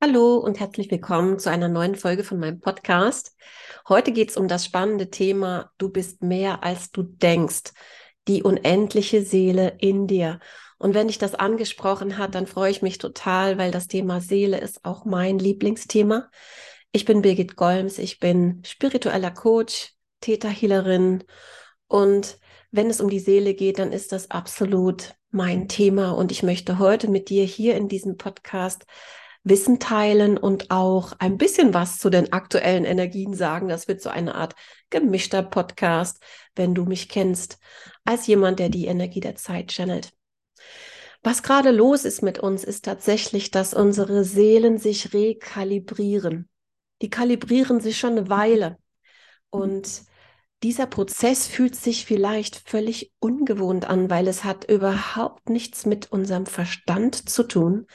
Hallo und herzlich willkommen zu einer neuen Folge von meinem Podcast. Heute geht es um das spannende Thema Du bist mehr als du denkst, die unendliche Seele in dir. Und wenn dich das angesprochen hat, dann freue ich mich total, weil das Thema Seele ist auch mein Lieblingsthema. Ich bin Birgit Golms, ich bin spiritueller Coach, Täterhealerin und wenn es um die Seele geht, dann ist das absolut mein Thema und ich möchte heute mit dir hier in diesem Podcast Wissen teilen und auch ein bisschen was zu den aktuellen Energien sagen. Das wird so eine Art gemischter Podcast, wenn du mich kennst, als jemand, der die Energie der Zeit channelt. Was gerade los ist mit uns, ist tatsächlich, dass unsere Seelen sich rekalibrieren. Die kalibrieren sich schon eine Weile. Und dieser Prozess fühlt sich vielleicht völlig ungewohnt an, weil es hat überhaupt nichts mit unserem Verstand zu tun,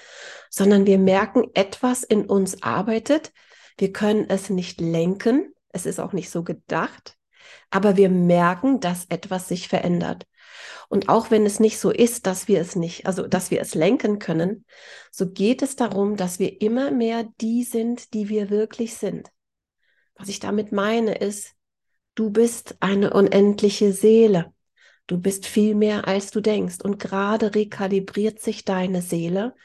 sondern wir merken, etwas in uns arbeitet. Wir können es nicht lenken. Es ist auch nicht so gedacht. Aber wir merken, dass etwas sich verändert. Und auch wenn es nicht so ist, dass wir es nicht, also dass wir es lenken können, so geht es darum, dass wir immer mehr die sind, die wir wirklich sind. Was ich damit meine, ist, Du bist eine unendliche Seele. Du bist viel mehr, als du denkst. Und gerade rekalibriert sich deine Seele.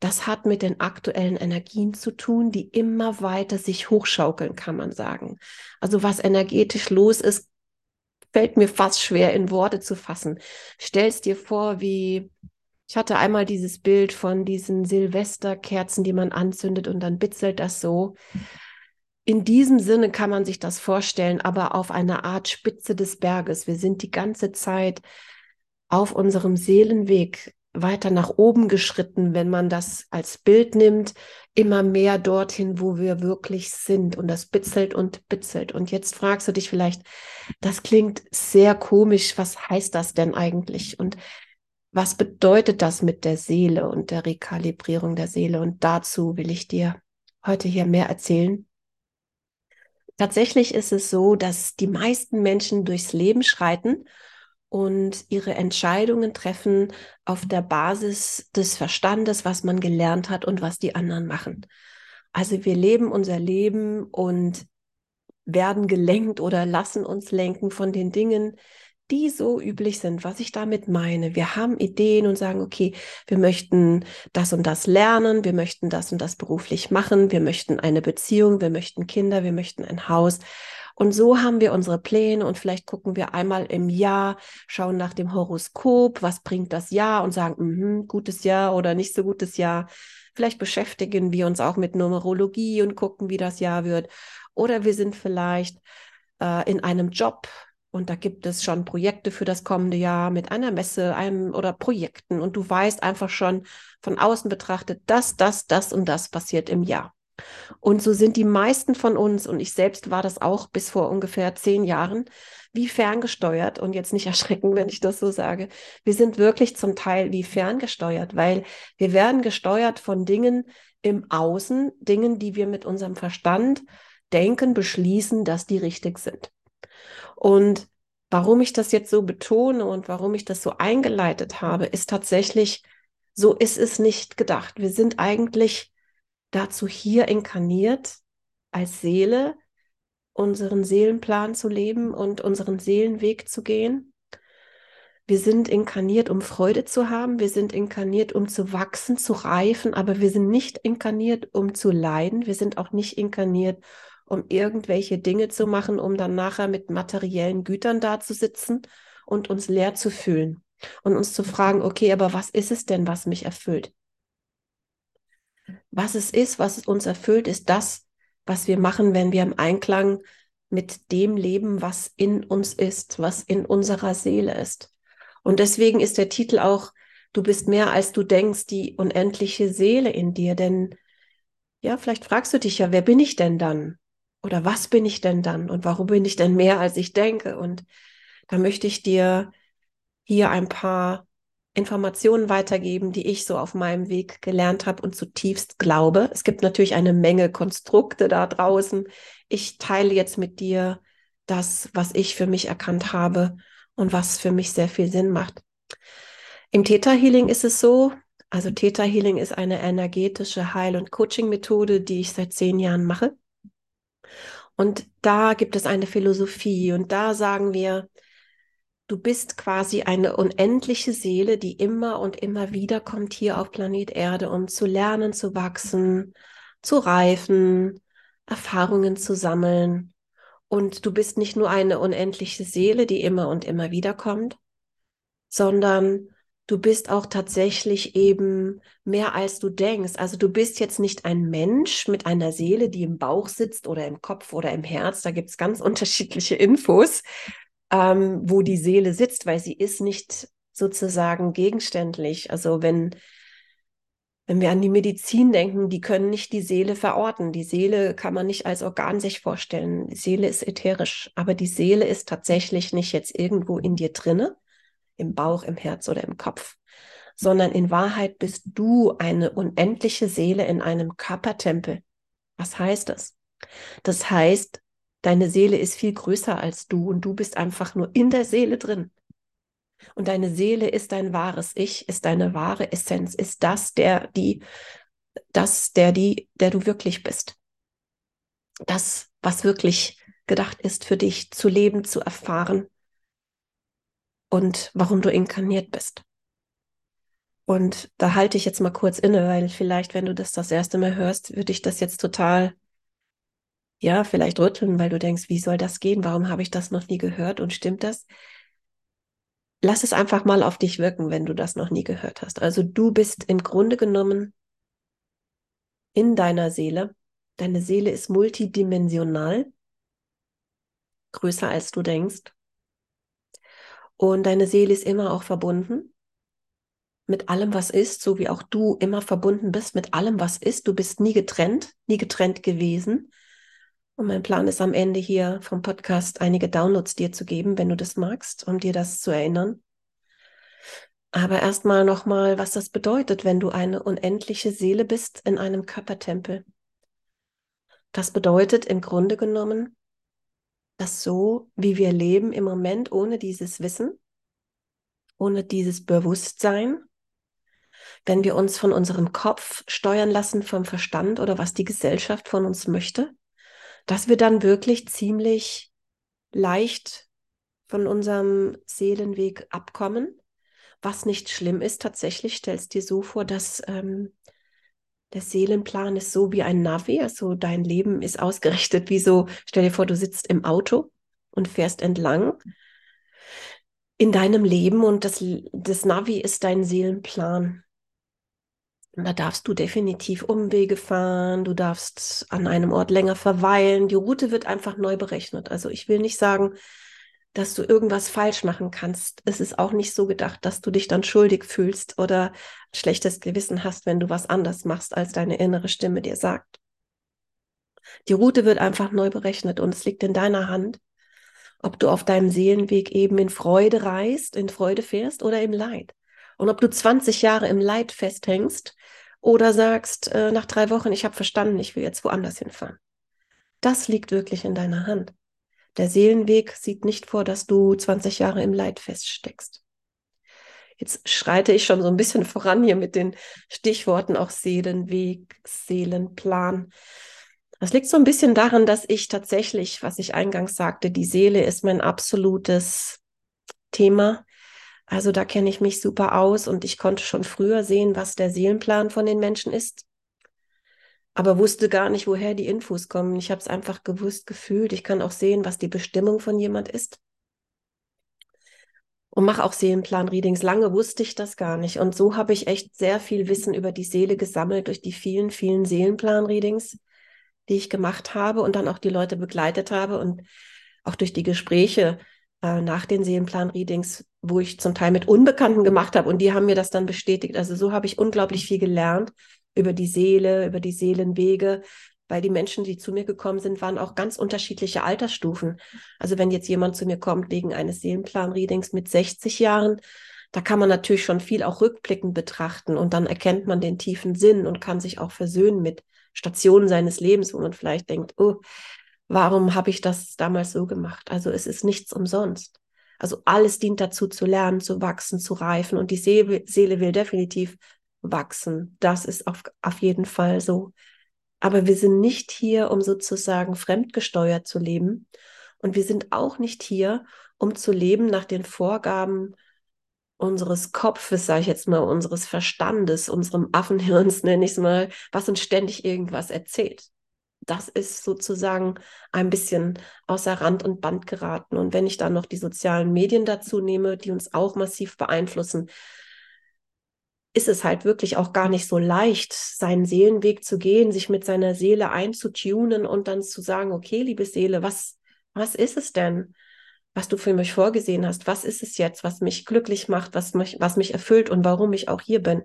Das hat mit den aktuellen Energien zu tun, die immer weiter sich hochschaukeln, kann man sagen. Also was energetisch los ist, fällt mir fast schwer in Worte zu fassen. Stellst dir vor, wie ich hatte einmal dieses Bild von diesen Silvesterkerzen, die man anzündet und dann bitzelt das so in diesem Sinne kann man sich das vorstellen, aber auf einer Art Spitze des Berges. Wir sind die ganze Zeit auf unserem Seelenweg weiter nach oben geschritten, wenn man das als Bild nimmt, immer mehr dorthin, wo wir wirklich sind. Und das bitzelt und bitzelt. Und jetzt fragst du dich vielleicht, das klingt sehr komisch. Was heißt das denn eigentlich? Und was bedeutet das mit der Seele und der Rekalibrierung der Seele? Und dazu will ich dir heute hier mehr erzählen. Tatsächlich ist es so, dass die meisten Menschen durchs Leben schreiten und ihre Entscheidungen treffen auf der Basis des Verstandes, was man gelernt hat und was die anderen machen. Also wir leben unser Leben und werden gelenkt oder lassen uns lenken von den Dingen, die so üblich sind, was ich damit meine. Wir haben Ideen und sagen, okay, wir möchten das und das lernen, wir möchten das und das beruflich machen, wir möchten eine Beziehung, wir möchten Kinder, wir möchten ein Haus. Und so haben wir unsere Pläne und vielleicht gucken wir einmal im Jahr, schauen nach dem Horoskop, was bringt das Jahr und sagen, mh, gutes Jahr oder nicht so gutes Jahr. Vielleicht beschäftigen wir uns auch mit Numerologie und gucken, wie das Jahr wird. Oder wir sind vielleicht äh, in einem Job, und da gibt es schon Projekte für das kommende Jahr mit einer Messe einem, oder Projekten. Und du weißt einfach schon von außen betrachtet, das, das, das und das passiert im Jahr. Und so sind die meisten von uns, und ich selbst war das auch bis vor ungefähr zehn Jahren, wie ferngesteuert. Und jetzt nicht erschrecken, wenn ich das so sage. Wir sind wirklich zum Teil wie ferngesteuert, weil wir werden gesteuert von Dingen im Außen, Dingen, die wir mit unserem Verstand denken, beschließen, dass die richtig sind. Und warum ich das jetzt so betone und warum ich das so eingeleitet habe, ist tatsächlich, so ist es nicht gedacht. Wir sind eigentlich dazu hier inkarniert, als Seele unseren Seelenplan zu leben und unseren Seelenweg zu gehen. Wir sind inkarniert, um Freude zu haben. Wir sind inkarniert, um zu wachsen, zu reifen. Aber wir sind nicht inkarniert, um zu leiden. Wir sind auch nicht inkarniert, um irgendwelche Dinge zu machen, um dann nachher mit materiellen Gütern dazusitzen und uns leer zu fühlen und uns zu fragen, okay, aber was ist es denn, was mich erfüllt? Was es ist, was uns erfüllt, ist das, was wir machen, wenn wir im Einklang mit dem leben, was in uns ist, was in unserer Seele ist. Und deswegen ist der Titel auch, du bist mehr als du denkst, die unendliche Seele in dir. Denn ja, vielleicht fragst du dich ja, wer bin ich denn dann? Oder was bin ich denn dann? Und warum bin ich denn mehr, als ich denke? Und da möchte ich dir hier ein paar Informationen weitergeben, die ich so auf meinem Weg gelernt habe und zutiefst glaube. Es gibt natürlich eine Menge Konstrukte da draußen. Ich teile jetzt mit dir das, was ich für mich erkannt habe und was für mich sehr viel Sinn macht. Im Theta Healing ist es so, Also Theta Healing ist eine energetische Heil- und Coaching-Methode, die ich seit zehn Jahren mache. Und da gibt es eine Philosophie und da sagen wir, du bist quasi eine unendliche Seele, die immer und immer wieder kommt hier auf Planet Erde, um zu lernen, zu wachsen, zu reifen, Erfahrungen zu sammeln. Und du bist nicht nur eine unendliche Seele, die immer und immer wieder kommt, sondern du bist auch tatsächlich eben mehr als du denkst. Also du bist jetzt nicht ein Mensch mit einer Seele, die im Bauch sitzt oder im Kopf oder im Herz. Da gibt es ganz unterschiedliche Infos, ähm, wo die Seele sitzt, weil sie ist nicht sozusagen gegenständlich. Also wenn wenn wir an die Medizin denken, die können nicht die Seele verorten. Die Seele kann man nicht als Organ sich vorstellen. Die Seele ist ätherisch, aber die Seele ist tatsächlich nicht jetzt irgendwo in dir drinne, im Bauch, im Herz oder im Kopf, sondern in Wahrheit bist du eine unendliche Seele in einem Körpertempel. Was heißt das? Das heißt, deine Seele ist viel größer als du und du bist einfach nur in der Seele drin. Und deine Seele ist dein wahres Ich, ist deine wahre Essenz, ist das, der, die, das, der, die, der du wirklich bist. Das, was wirklich gedacht ist für dich zu leben, zu erfahren und warum du inkarniert bist. Und da halte ich jetzt mal kurz inne, weil vielleicht, wenn du das das erste Mal hörst, würde ich das jetzt total, ja, vielleicht rütteln, weil du denkst, wie soll das gehen? Warum habe ich das noch nie gehört? Und stimmt das? Lass es einfach mal auf dich wirken, wenn du das noch nie gehört hast. Also du bist im Grunde genommen in deiner Seele. Deine Seele ist multidimensional, größer als du denkst. Und deine Seele ist immer auch verbunden mit allem, was ist, so wie auch du immer verbunden bist mit allem, was ist. Du bist nie getrennt, nie getrennt gewesen. Und mein Plan ist am Ende hier vom Podcast einige Downloads dir zu geben, wenn du das magst, um dir das zu erinnern. Aber erstmal nochmal, was das bedeutet, wenn du eine unendliche Seele bist in einem Körpertempel. Das bedeutet im Grunde genommen, dass so, wie wir leben im Moment ohne dieses Wissen, ohne dieses Bewusstsein, wenn wir uns von unserem Kopf steuern lassen, vom Verstand oder was die Gesellschaft von uns möchte, dass wir dann wirklich ziemlich leicht von unserem Seelenweg abkommen. Was nicht schlimm ist, tatsächlich stellst dir so vor, dass ähm, der Seelenplan ist so wie ein Navi, also dein Leben ist ausgerichtet wie so, stell dir vor, du sitzt im Auto und fährst entlang in deinem Leben und das, das Navi ist dein Seelenplan. Und da darfst du definitiv Umwege fahren, du darfst an einem Ort länger verweilen. Die Route wird einfach neu berechnet. Also ich will nicht sagen, dass du irgendwas falsch machen kannst. Es ist auch nicht so gedacht, dass du dich dann schuldig fühlst oder ein schlechtes Gewissen hast, wenn du was anders machst, als deine innere Stimme dir sagt. Die Route wird einfach neu berechnet und es liegt in deiner Hand, ob du auf deinem Seelenweg eben in Freude reist, in Freude fährst oder im Leid. Und ob du 20 Jahre im Leid festhängst oder sagst äh, nach drei Wochen, ich habe verstanden, ich will jetzt woanders hinfahren. Das liegt wirklich in deiner Hand. Der Seelenweg sieht nicht vor, dass du 20 Jahre im Leid feststeckst. Jetzt schreite ich schon so ein bisschen voran hier mit den Stichworten auch Seelenweg, Seelenplan. Das liegt so ein bisschen daran, dass ich tatsächlich, was ich eingangs sagte, die Seele ist mein absolutes Thema. Also da kenne ich mich super aus und ich konnte schon früher sehen, was der Seelenplan von den Menschen ist, aber wusste gar nicht, woher die Infos kommen. Ich habe es einfach gewusst, gefühlt. Ich kann auch sehen, was die Bestimmung von jemand ist. Und mache auch Seelenplan-Readings. Lange wusste ich das gar nicht. Und so habe ich echt sehr viel Wissen über die Seele gesammelt durch die vielen, vielen Seelenplan-Readings, die ich gemacht habe und dann auch die Leute begleitet habe und auch durch die Gespräche äh, nach den Seelenplan-Readings, wo ich zum Teil mit Unbekannten gemacht habe und die haben mir das dann bestätigt. Also so habe ich unglaublich viel gelernt über die Seele, über die Seelenwege, weil die Menschen, die zu mir gekommen sind, waren auch ganz unterschiedliche Altersstufen. Also wenn jetzt jemand zu mir kommt wegen eines Seelenplan-Readings mit 60 Jahren, da kann man natürlich schon viel auch rückblickend betrachten und dann erkennt man den tiefen Sinn und kann sich auch versöhnen mit Stationen seines Lebens, wo man vielleicht denkt, oh, warum habe ich das damals so gemacht? Also es ist nichts umsonst. Also alles dient dazu zu lernen, zu wachsen, zu reifen und die Seele, Seele will definitiv wachsen. Das ist auf, auf jeden Fall so. Aber wir sind nicht hier, um sozusagen fremdgesteuert zu leben. Und wir sind auch nicht hier, um zu leben nach den Vorgaben unseres Kopfes, sage ich jetzt mal, unseres Verstandes, unserem Affenhirns, nenne ich es mal, was uns ständig irgendwas erzählt. Das ist sozusagen ein bisschen außer Rand und Band geraten. Und wenn ich dann noch die sozialen Medien dazu nehme, die uns auch massiv beeinflussen, ist es halt wirklich auch gar nicht so leicht, seinen Seelenweg zu gehen, sich mit seiner Seele einzutunen und dann zu sagen, okay, liebe Seele, was, was ist es denn? was du für mich vorgesehen hast. Was ist es jetzt, was mich glücklich macht, was mich, was mich erfüllt und warum ich auch hier bin?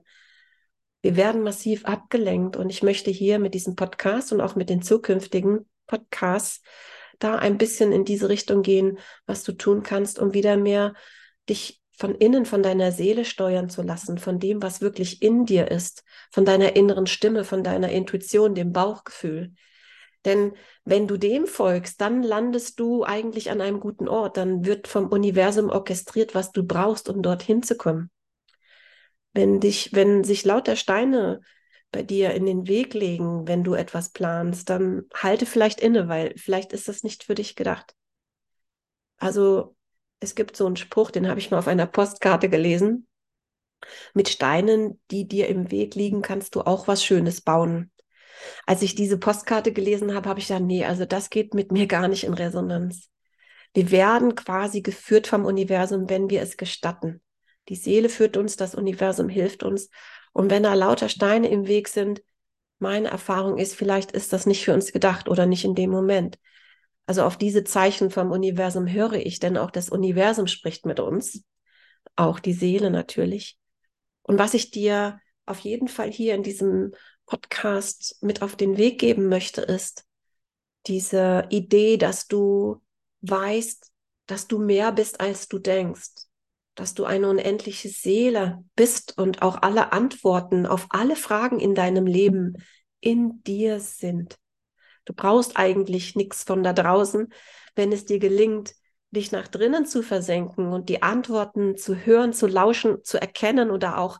Wir werden massiv abgelenkt und ich möchte hier mit diesem Podcast und auch mit den zukünftigen Podcasts da ein bisschen in diese Richtung gehen, was du tun kannst, um wieder mehr dich von innen, von deiner Seele steuern zu lassen, von dem, was wirklich in dir ist, von deiner inneren Stimme, von deiner Intuition, dem Bauchgefühl. Denn wenn du dem folgst, dann landest du eigentlich an einem guten Ort. Dann wird vom Universum orchestriert, was du brauchst, um dorthin zu kommen. Wenn dich, wenn sich lauter Steine bei dir in den Weg legen, wenn du etwas planst, dann halte vielleicht inne, weil vielleicht ist das nicht für dich gedacht. Also es gibt so einen Spruch, den habe ich mal auf einer Postkarte gelesen. Mit Steinen, die dir im Weg liegen, kannst du auch was Schönes bauen als ich diese Postkarte gelesen habe, habe ich gedacht, nee, also das geht mit mir gar nicht in Resonanz. Wir werden quasi geführt vom Universum, wenn wir es gestatten. Die Seele führt uns, das Universum hilft uns. Und wenn da lauter Steine im Weg sind, meine Erfahrung ist, vielleicht ist das nicht für uns gedacht oder nicht in dem Moment. Also auf diese Zeichen vom Universum höre ich, denn auch das Universum spricht mit uns, auch die Seele natürlich. Und was ich dir auf jeden Fall hier in diesem Podcast mit auf den Weg geben möchte, ist diese Idee, dass du weißt, dass du mehr bist, als du denkst, dass du eine unendliche Seele bist und auch alle Antworten auf alle Fragen in deinem Leben in dir sind. Du brauchst eigentlich nichts von da draußen, wenn es dir gelingt, dich nach drinnen zu versenken und die Antworten zu hören, zu lauschen, zu erkennen oder auch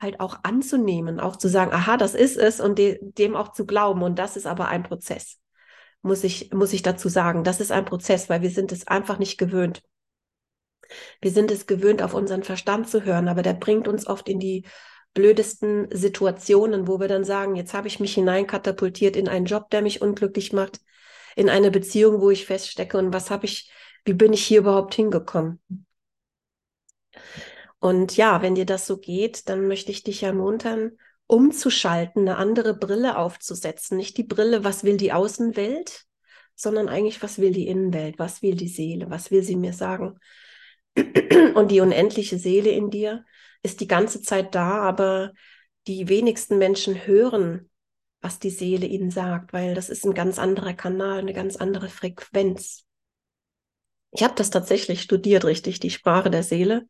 halt auch anzunehmen, auch zu sagen, aha, das ist es und de dem auch zu glauben. Und das ist aber ein Prozess, muss ich, muss ich dazu sagen. Das ist ein Prozess, weil wir sind es einfach nicht gewöhnt. Wir sind es gewöhnt, auf unseren Verstand zu hören, aber der bringt uns oft in die blödesten Situationen, wo wir dann sagen, jetzt habe ich mich hineinkatapultiert in einen Job, der mich unglücklich macht, in eine Beziehung, wo ich feststecke und was habe ich, wie bin ich hier überhaupt hingekommen? Und ja, wenn dir das so geht, dann möchte ich dich ermuntern, umzuschalten, eine andere Brille aufzusetzen. Nicht die Brille, was will die Außenwelt, sondern eigentlich, was will die Innenwelt, was will die Seele, was will sie mir sagen. Und die unendliche Seele in dir ist die ganze Zeit da, aber die wenigsten Menschen hören, was die Seele ihnen sagt, weil das ist ein ganz anderer Kanal, eine ganz andere Frequenz. Ich habe das tatsächlich studiert, richtig, die Sprache der Seele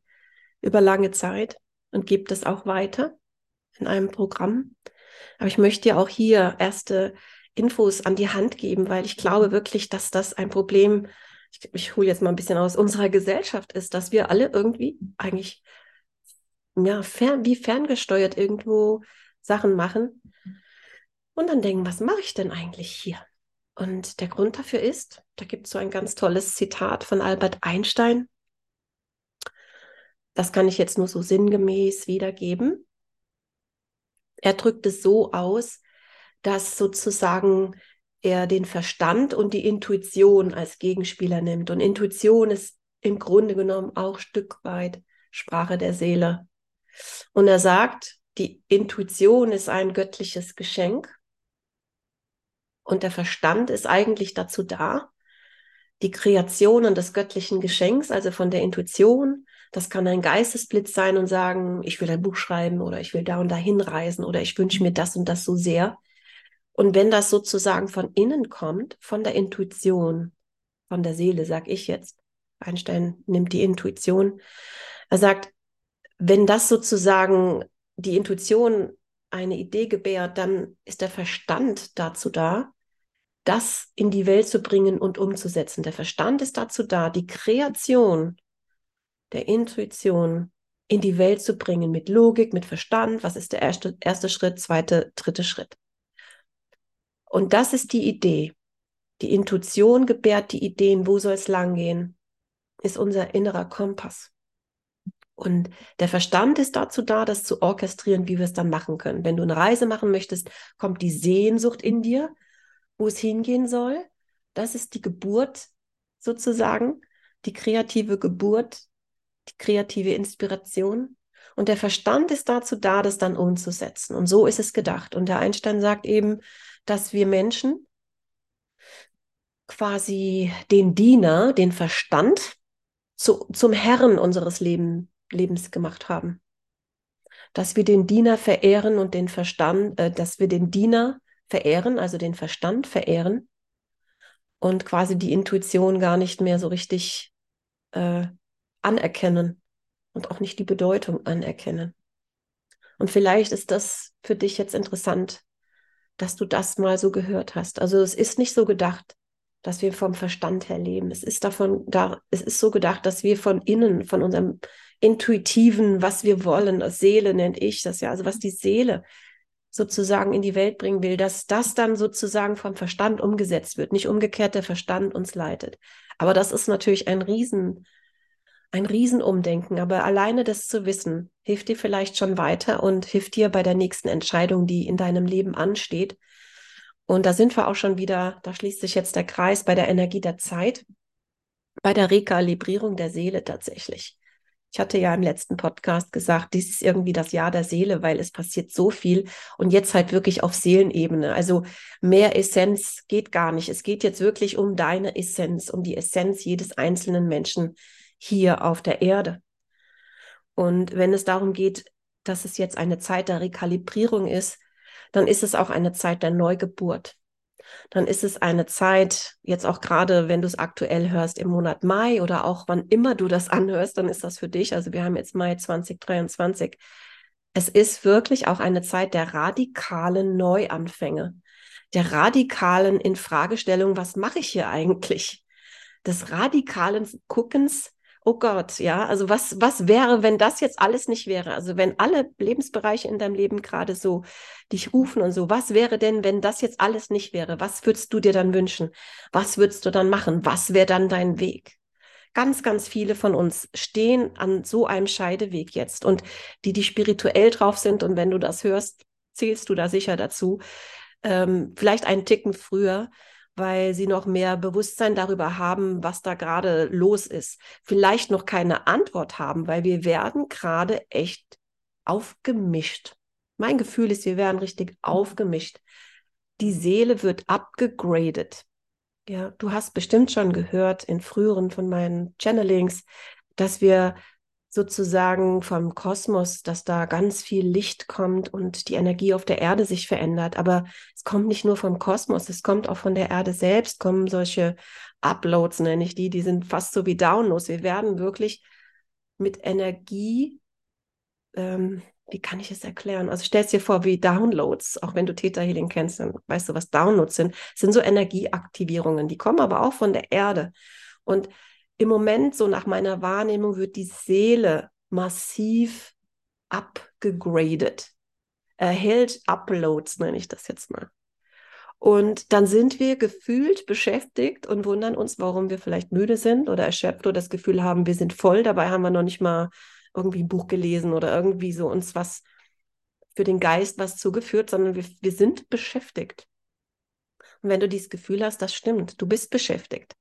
über lange Zeit und gebe das auch weiter in einem Programm. Aber ich möchte dir auch hier erste Infos an die Hand geben, weil ich glaube wirklich, dass das ein Problem, ich, ich hole jetzt mal ein bisschen aus unserer Gesellschaft ist, dass wir alle irgendwie eigentlich ja, fern, wie ferngesteuert irgendwo Sachen machen und dann denken, was mache ich denn eigentlich hier? Und der Grund dafür ist, da gibt es so ein ganz tolles Zitat von Albert Einstein, das kann ich jetzt nur so sinngemäß wiedergeben. Er drückt es so aus, dass sozusagen er den Verstand und die Intuition als Gegenspieler nimmt. Und Intuition ist im Grunde genommen auch Stück weit Sprache der Seele. Und er sagt, die Intuition ist ein göttliches Geschenk und der Verstand ist eigentlich dazu da, die Kreationen des göttlichen Geschenks, also von der Intuition, das kann ein Geistesblitz sein und sagen, ich will ein Buch schreiben oder ich will da und da hinreisen oder ich wünsche mir das und das so sehr. Und wenn das sozusagen von innen kommt, von der Intuition, von der Seele, sag ich jetzt, Einstein nimmt die Intuition, er sagt, wenn das sozusagen die Intuition eine Idee gebärt, dann ist der Verstand dazu da, das in die Welt zu bringen und umzusetzen. Der Verstand ist dazu da, die Kreation der Intuition in die Welt zu bringen mit Logik, mit Verstand. Was ist der erste, erste Schritt, zweite, dritte Schritt? Und das ist die Idee. Die Intuition gebärt die Ideen, wo soll es langgehen, ist unser innerer Kompass. Und der Verstand ist dazu da, das zu orchestrieren, wie wir es dann machen können. Wenn du eine Reise machen möchtest, kommt die Sehnsucht in dir, wo es hingehen soll. Das ist die Geburt sozusagen, die kreative Geburt, die kreative Inspiration. Und der Verstand ist dazu da, das dann umzusetzen. Und so ist es gedacht. Und der Einstein sagt eben, dass wir Menschen quasi den Diener, den Verstand zu, zum Herren unseres Leben, Lebens gemacht haben. Dass wir den Diener verehren und den Verstand, äh, dass wir den Diener verehren, also den Verstand verehren und quasi die Intuition gar nicht mehr so richtig äh, anerkennen und auch nicht die Bedeutung anerkennen. Und vielleicht ist das für dich jetzt interessant, dass du das mal so gehört hast. Also es ist nicht so gedacht, dass wir vom Verstand her leben. Es ist davon da, es ist so gedacht, dass wir von innen, von unserem intuitiven, was wir wollen, das Seele nennt ich das ja, also was die Seele sozusagen in die Welt bringen will, dass das dann sozusagen vom Verstand umgesetzt wird, nicht umgekehrt der Verstand uns leitet. Aber das ist natürlich ein Riesen, ein Riesenumdenken. Aber alleine das zu wissen, hilft dir vielleicht schon weiter und hilft dir bei der nächsten Entscheidung, die in deinem Leben ansteht. Und da sind wir auch schon wieder, da schließt sich jetzt der Kreis bei der Energie der Zeit, bei der Rekalibrierung der Seele tatsächlich. Ich hatte ja im letzten Podcast gesagt, dies ist irgendwie das Jahr der Seele, weil es passiert so viel und jetzt halt wirklich auf Seelenebene. Also mehr Essenz geht gar nicht. Es geht jetzt wirklich um deine Essenz, um die Essenz jedes einzelnen Menschen hier auf der Erde. Und wenn es darum geht, dass es jetzt eine Zeit der Rekalibrierung ist, dann ist es auch eine Zeit der Neugeburt dann ist es eine Zeit, jetzt auch gerade, wenn du es aktuell hörst, im Monat Mai oder auch wann immer du das anhörst, dann ist das für dich. Also wir haben jetzt Mai 2023. Es ist wirklich auch eine Zeit der radikalen Neuanfänge, der radikalen Infragestellung, was mache ich hier eigentlich? Des radikalen Guckens, oh Gott, ja, also was, was wäre, wenn das jetzt alles nicht wäre? Also wenn alle Lebensbereiche in deinem Leben gerade so dich rufen und so, was wäre denn, wenn das jetzt alles nicht wäre? Was würdest du dir dann wünschen? Was würdest du dann machen? Was wäre dann dein Weg? Ganz, ganz viele von uns stehen an so einem Scheideweg jetzt und die, die spirituell drauf sind und wenn du das hörst, zählst du da sicher dazu, ähm, vielleicht einen Ticken früher, weil sie noch mehr Bewusstsein darüber haben, was da gerade los ist. Vielleicht noch keine Antwort haben, weil wir werden gerade echt aufgemischt. Mein Gefühl ist, wir werden richtig aufgemischt. Die Seele wird abgegradet. Ja, du hast bestimmt schon gehört in früheren von meinen Channelings, dass wir sozusagen vom Kosmos, dass da ganz viel Licht kommt und die Energie auf der Erde sich verändert. Aber es kommt nicht nur vom Kosmos, es kommt auch von der Erde selbst, kommen solche Uploads, nenne ich die, die sind fast so wie Downloads. Wir werden wirklich mit Energie, ähm, wie kann ich es erklären? Also stell dir vor wie Downloads, auch wenn du Theta Healing kennst, dann weißt du, was Downloads sind. Es sind so Energieaktivierungen, die kommen aber auch von der Erde. Und im Moment, so nach meiner Wahrnehmung, wird die Seele massiv abgegradet. Erhält Uploads, nenne ich das jetzt mal. Und dann sind wir gefühlt beschäftigt und wundern uns, warum wir vielleicht müde sind oder erschöpft oder das Gefühl haben, wir sind voll. Dabei haben wir noch nicht mal irgendwie ein Buch gelesen oder irgendwie so uns was für den Geist was zugeführt, sondern wir, wir sind beschäftigt. Und wenn du dieses Gefühl hast, das stimmt, du bist beschäftigt.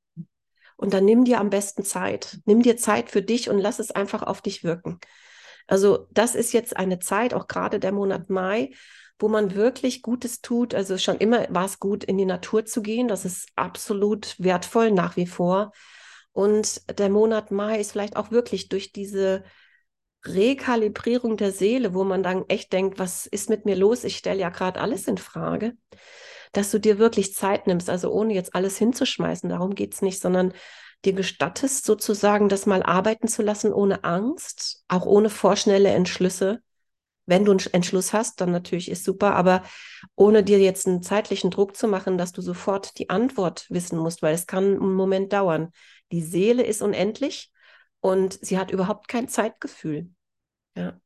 Und dann nimm dir am besten Zeit. Nimm dir Zeit für dich und lass es einfach auf dich wirken. Also das ist jetzt eine Zeit, auch gerade der Monat Mai, wo man wirklich Gutes tut. Also schon immer war es gut, in die Natur zu gehen. Das ist absolut wertvoll nach wie vor. Und der Monat Mai ist vielleicht auch wirklich durch diese Rekalibrierung der Seele, wo man dann echt denkt, was ist mit mir los? Ich stelle ja gerade alles in Frage dass du dir wirklich Zeit nimmst, also ohne jetzt alles hinzuschmeißen, darum geht es nicht, sondern dir gestattest, sozusagen das mal arbeiten zu lassen, ohne Angst, auch ohne vorschnelle Entschlüsse. Wenn du einen Entschluss hast, dann natürlich ist super, aber ohne dir jetzt einen zeitlichen Druck zu machen, dass du sofort die Antwort wissen musst, weil es kann einen Moment dauern. Die Seele ist unendlich und sie hat überhaupt kein Zeitgefühl. Ja.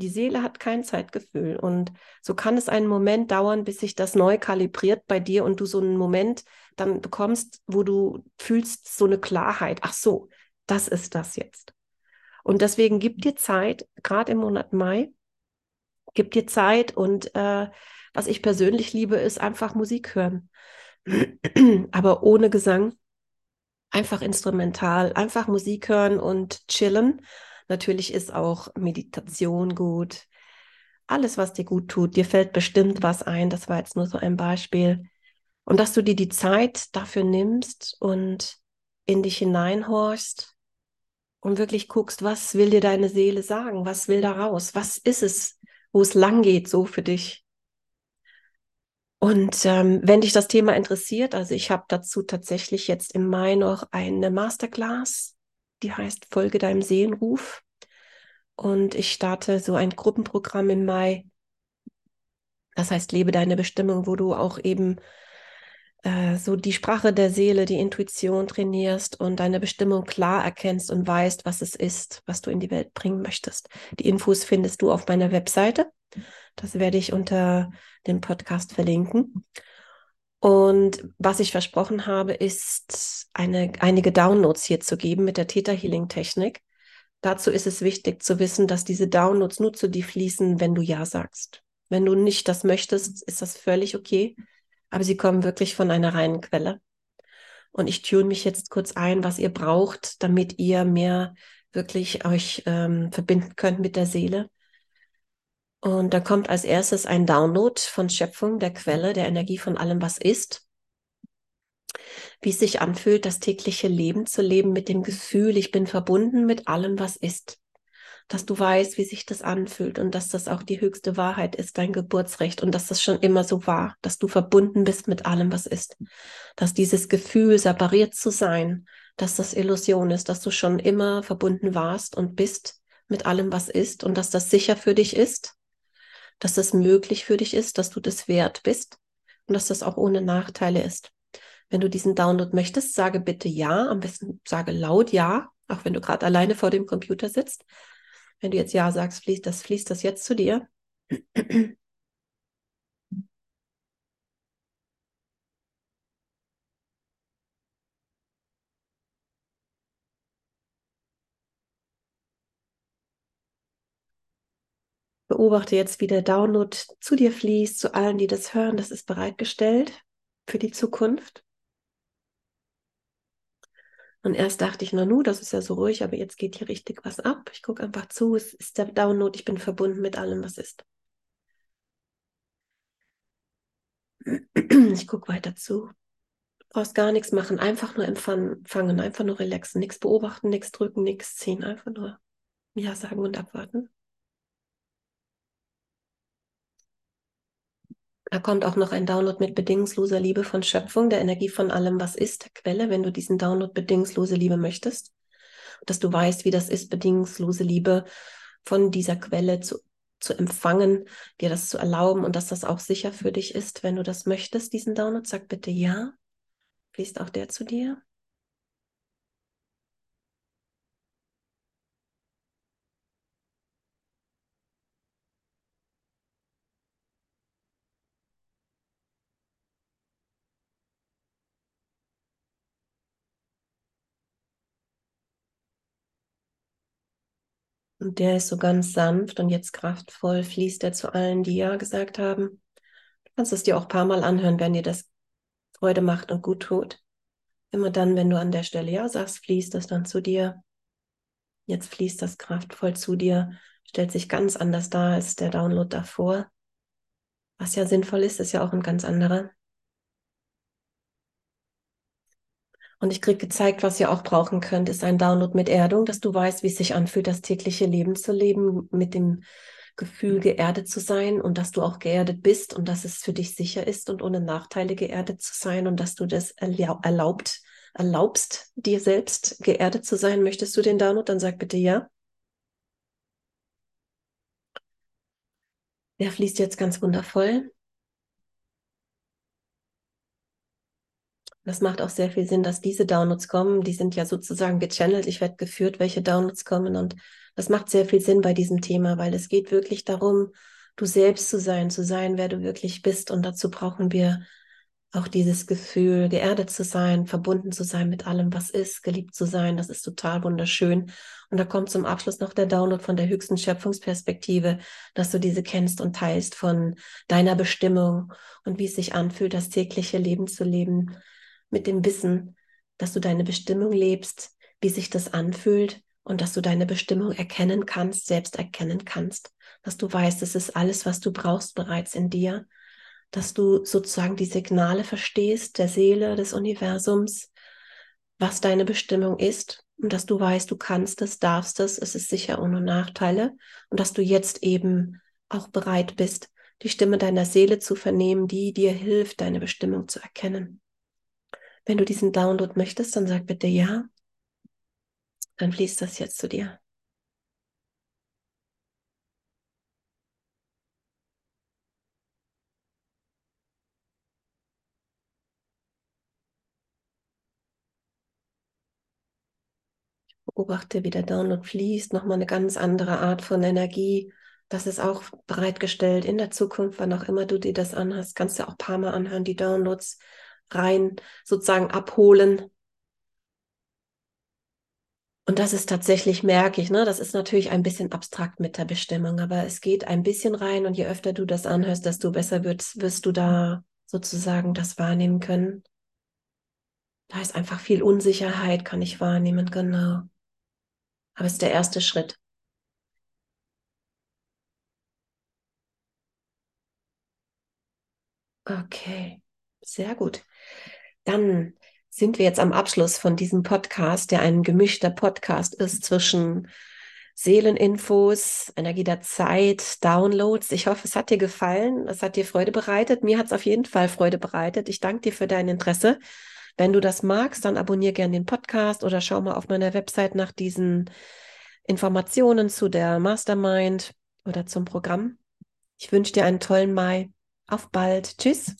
Die Seele hat kein Zeitgefühl und so kann es einen Moment dauern, bis sich das neu kalibriert bei dir und du so einen Moment dann bekommst, wo du fühlst so eine Klarheit. Ach so, das ist das jetzt. Und deswegen gib dir Zeit, gerade im Monat Mai, gib dir Zeit und äh, was ich persönlich liebe, ist einfach Musik hören. Aber ohne Gesang, einfach instrumental, einfach Musik hören und chillen Natürlich ist auch Meditation gut. Alles, was dir gut tut. Dir fällt bestimmt was ein. Das war jetzt nur so ein Beispiel. Und dass du dir die Zeit dafür nimmst und in dich hineinhorchst und wirklich guckst, was will dir deine Seele sagen? Was will da raus? Was ist es, wo es lang geht, so für dich? Und ähm, wenn dich das Thema interessiert, also ich habe dazu tatsächlich jetzt im Mai noch eine Masterclass die heißt Folge deinem Seelenruf. Und ich starte so ein Gruppenprogramm im Mai. Das heißt, lebe deine Bestimmung, wo du auch eben äh, so die Sprache der Seele, die Intuition trainierst und deine Bestimmung klar erkennst und weißt, was es ist, was du in die Welt bringen möchtest. Die Infos findest du auf meiner Webseite. Das werde ich unter dem Podcast verlinken. Und was ich versprochen habe, ist, eine, einige Downloads hier zu geben mit der Theta Healing Technik. Dazu ist es wichtig zu wissen, dass diese Downloads nur zu dir fließen, wenn du Ja sagst. Wenn du nicht das möchtest, ist das völlig okay. Aber sie kommen wirklich von einer reinen Quelle. Und ich tune mich jetzt kurz ein, was ihr braucht, damit ihr mehr wirklich euch ähm, verbinden könnt mit der Seele und da kommt als erstes ein Download von Schöpfung, der Quelle, der Energie von allem, was ist. Wie es sich anfühlt, das tägliche Leben zu leben mit dem Gefühl, ich bin verbunden mit allem, was ist. Dass du weißt, wie sich das anfühlt und dass das auch die höchste Wahrheit ist, dein Geburtsrecht und dass das schon immer so war, dass du verbunden bist mit allem, was ist. Dass dieses Gefühl, separiert zu sein, dass das Illusion ist, dass du schon immer verbunden warst und bist mit allem, was ist und dass das sicher für dich ist dass das möglich für dich ist, dass du das wert bist und dass das auch ohne Nachteile ist. Wenn du diesen Download möchtest, sage bitte ja. Am besten sage laut ja, auch wenn du gerade alleine vor dem Computer sitzt. Wenn du jetzt ja sagst, fließt das, fließt das jetzt zu dir. Beobachte jetzt, wie der Download zu dir fließt, zu allen, die das hören. Das ist bereitgestellt für die Zukunft. Und erst dachte ich, na nu, das ist ja so ruhig, aber jetzt geht hier richtig was ab. Ich gucke einfach zu, es ist der Download, ich bin verbunden mit allem, was ist. Ich gucke weiter zu. Du brauchst gar nichts machen, einfach nur empfangen, einfach nur relaxen, nichts beobachten, nichts drücken, nichts ziehen, einfach nur Ja sagen und abwarten. Da kommt auch noch ein Download mit bedingungsloser Liebe von Schöpfung, der Energie von allem, was ist, der Quelle, wenn du diesen Download bedingungslose Liebe möchtest. Dass du weißt, wie das ist, bedingungslose Liebe von dieser Quelle zu, zu empfangen, dir das zu erlauben und dass das auch sicher für dich ist, wenn du das möchtest, diesen Download. Sag bitte ja. Fließt auch der zu dir? Und der ist so ganz sanft und jetzt kraftvoll fließt er zu allen, die Ja gesagt haben. Du kannst es dir auch ein paar Mal anhören, wenn dir das Freude macht und gut tut. Immer dann, wenn du an der Stelle Ja sagst, fließt es dann zu dir. Jetzt fließt das kraftvoll zu dir, stellt sich ganz anders dar als der Download davor. Was ja sinnvoll ist, ist ja auch ein ganz anderer. Und ich kriege gezeigt, was ihr auch brauchen könnt, ist ein Download mit Erdung, dass du weißt, wie es sich anfühlt, das tägliche Leben zu leben, mit dem Gefühl, geerdet zu sein und dass du auch geerdet bist und dass es für dich sicher ist und ohne Nachteile geerdet zu sein und dass du das erlaubt, erlaubst, dir selbst geerdet zu sein. Möchtest du den Download? Dann sag bitte ja. Der fließt jetzt ganz wundervoll. Das macht auch sehr viel Sinn, dass diese Downloads kommen. Die sind ja sozusagen gechannelt. Ich werde geführt, welche Downloads kommen. Und das macht sehr viel Sinn bei diesem Thema, weil es geht wirklich darum, du selbst zu sein, zu sein, wer du wirklich bist. Und dazu brauchen wir auch dieses Gefühl, geerdet zu sein, verbunden zu sein mit allem, was ist, geliebt zu sein. Das ist total wunderschön. Und da kommt zum Abschluss noch der Download von der höchsten Schöpfungsperspektive, dass du diese kennst und teilst von deiner Bestimmung und wie es sich anfühlt, das tägliche Leben zu leben mit dem Wissen, dass du deine Bestimmung lebst, wie sich das anfühlt und dass du deine Bestimmung erkennen kannst, selbst erkennen kannst, dass du weißt, es ist alles, was du brauchst bereits in dir, dass du sozusagen die Signale verstehst der Seele, des Universums, was deine Bestimmung ist und dass du weißt, du kannst es, darfst es, es ist sicher ohne Nachteile und dass du jetzt eben auch bereit bist, die Stimme deiner Seele zu vernehmen, die dir hilft, deine Bestimmung zu erkennen. Wenn du diesen Download möchtest, dann sag bitte ja. Dann fließt das jetzt zu dir. Beobachte, wie der Download fließt, nochmal eine ganz andere Art von Energie. Das ist auch bereitgestellt in der Zukunft, wann auch immer du dir das anhast. Kannst du auch ein paar Mal anhören, die Downloads rein sozusagen abholen. Und das ist tatsächlich, merke ich, ne? das ist natürlich ein bisschen abstrakt mit der Bestimmung, aber es geht ein bisschen rein und je öfter du das anhörst, desto besser wirst, wirst du da sozusagen das wahrnehmen können. Da ist einfach viel Unsicherheit, kann ich wahrnehmen, genau. Aber es ist der erste Schritt. Okay, sehr gut. Dann sind wir jetzt am Abschluss von diesem Podcast, der ein gemischter Podcast ist zwischen Seeleninfos, Energie der Zeit, Downloads. Ich hoffe, es hat dir gefallen, es hat dir Freude bereitet. Mir hat es auf jeden Fall Freude bereitet. Ich danke dir für dein Interesse. Wenn du das magst, dann abonniere gerne den Podcast oder schau mal auf meiner Website nach diesen Informationen zu der Mastermind oder zum Programm. Ich wünsche dir einen tollen Mai. Auf bald. Tschüss.